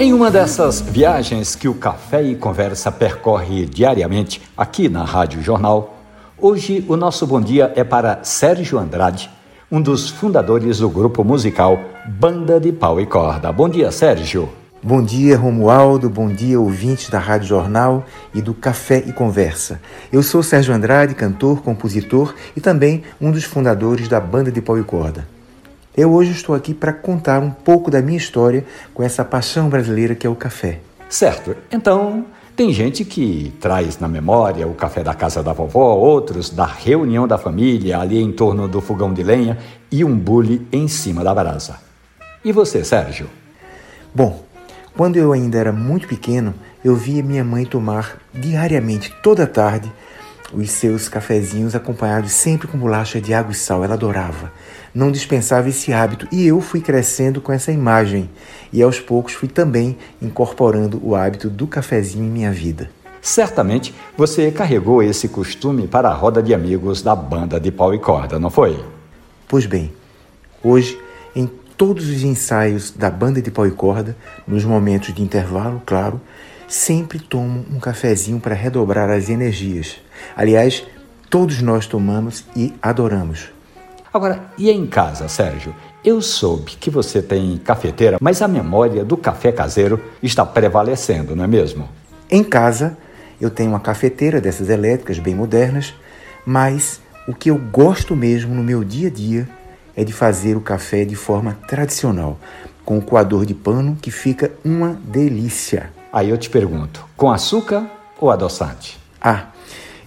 Em uma dessas viagens que o Café e Conversa percorre diariamente aqui na Rádio Jornal, hoje o nosso bom dia é para Sérgio Andrade, um dos fundadores do grupo musical Banda de Pau e Corda. Bom dia, Sérgio. Bom dia, Romualdo. Bom dia, ouvintes da Rádio Jornal e do Café e Conversa. Eu sou Sérgio Andrade, cantor, compositor e também um dos fundadores da Banda de Pau e Corda. Eu hoje estou aqui para contar um pouco da minha história com essa paixão brasileira que é o café. Certo. Então, tem gente que traz na memória o café da casa da vovó, outros da reunião da família ali em torno do fogão de lenha e um bule em cima da brasa. E você, Sérgio? Bom, quando eu ainda era muito pequeno, eu via minha mãe tomar diariamente, toda tarde, os seus cafezinhos acompanhados sempre com bolacha de água e sal. Ela adorava não dispensava esse hábito e eu fui crescendo com essa imagem e aos poucos fui também incorporando o hábito do cafezinho em minha vida. Certamente você carregou esse costume para a roda de amigos da banda de pau e corda, não foi? Pois bem, hoje, em todos os ensaios da banda de pau e corda, nos momentos de intervalo, claro, sempre tomo um cafezinho para redobrar as energias. Aliás, todos nós tomamos e adoramos. Agora, e em casa, Sérgio? Eu soube que você tem cafeteira, mas a memória do café caseiro está prevalecendo, não é mesmo? Em casa, eu tenho uma cafeteira dessas elétricas bem modernas, mas o que eu gosto mesmo no meu dia a dia é de fazer o café de forma tradicional, com o coador de pano que fica uma delícia. Aí eu te pergunto, com açúcar ou adoçante? Ah,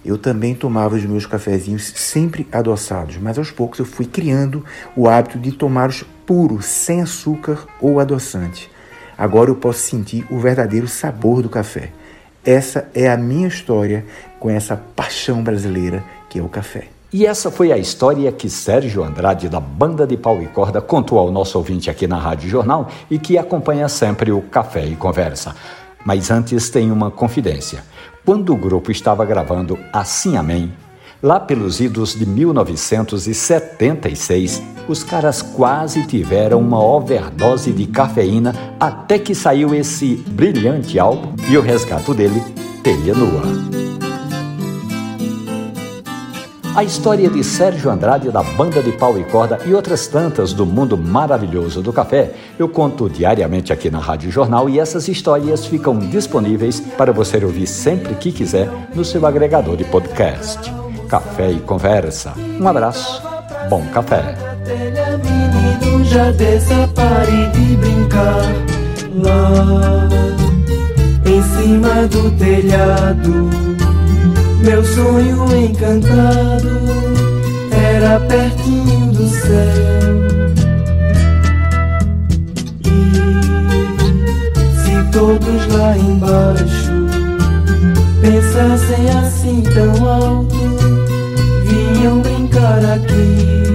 eu também tomava os meus cafezinhos sempre adoçados, mas aos poucos eu fui criando o hábito de tomá-los puros, sem açúcar ou adoçante. Agora eu posso sentir o verdadeiro sabor do café. Essa é a minha história com essa paixão brasileira que é o café. E essa foi a história que Sérgio Andrade, da Banda de Pau e Corda, contou ao nosso ouvinte aqui na Rádio Jornal e que acompanha sempre o Café e Conversa. Mas antes tem uma confidência. Quando o grupo estava gravando Assim Amém, lá pelos idos de 1976, os caras quase tiveram uma overdose de cafeína até que saiu esse brilhante álbum e o resgato dele, Telha Nua. A história de Sérgio Andrade da banda de pau e corda e outras tantas do mundo maravilhoso do café eu conto diariamente aqui na Rádio Jornal e essas histórias ficam disponíveis para você ouvir sempre que quiser no seu agregador de podcast. Café e Conversa. Um abraço, bom café. Lá em cima do telhado meu sonho encantado era pertinho do céu. E se todos lá embaixo pensassem assim tão alto, vinham brincar aqui.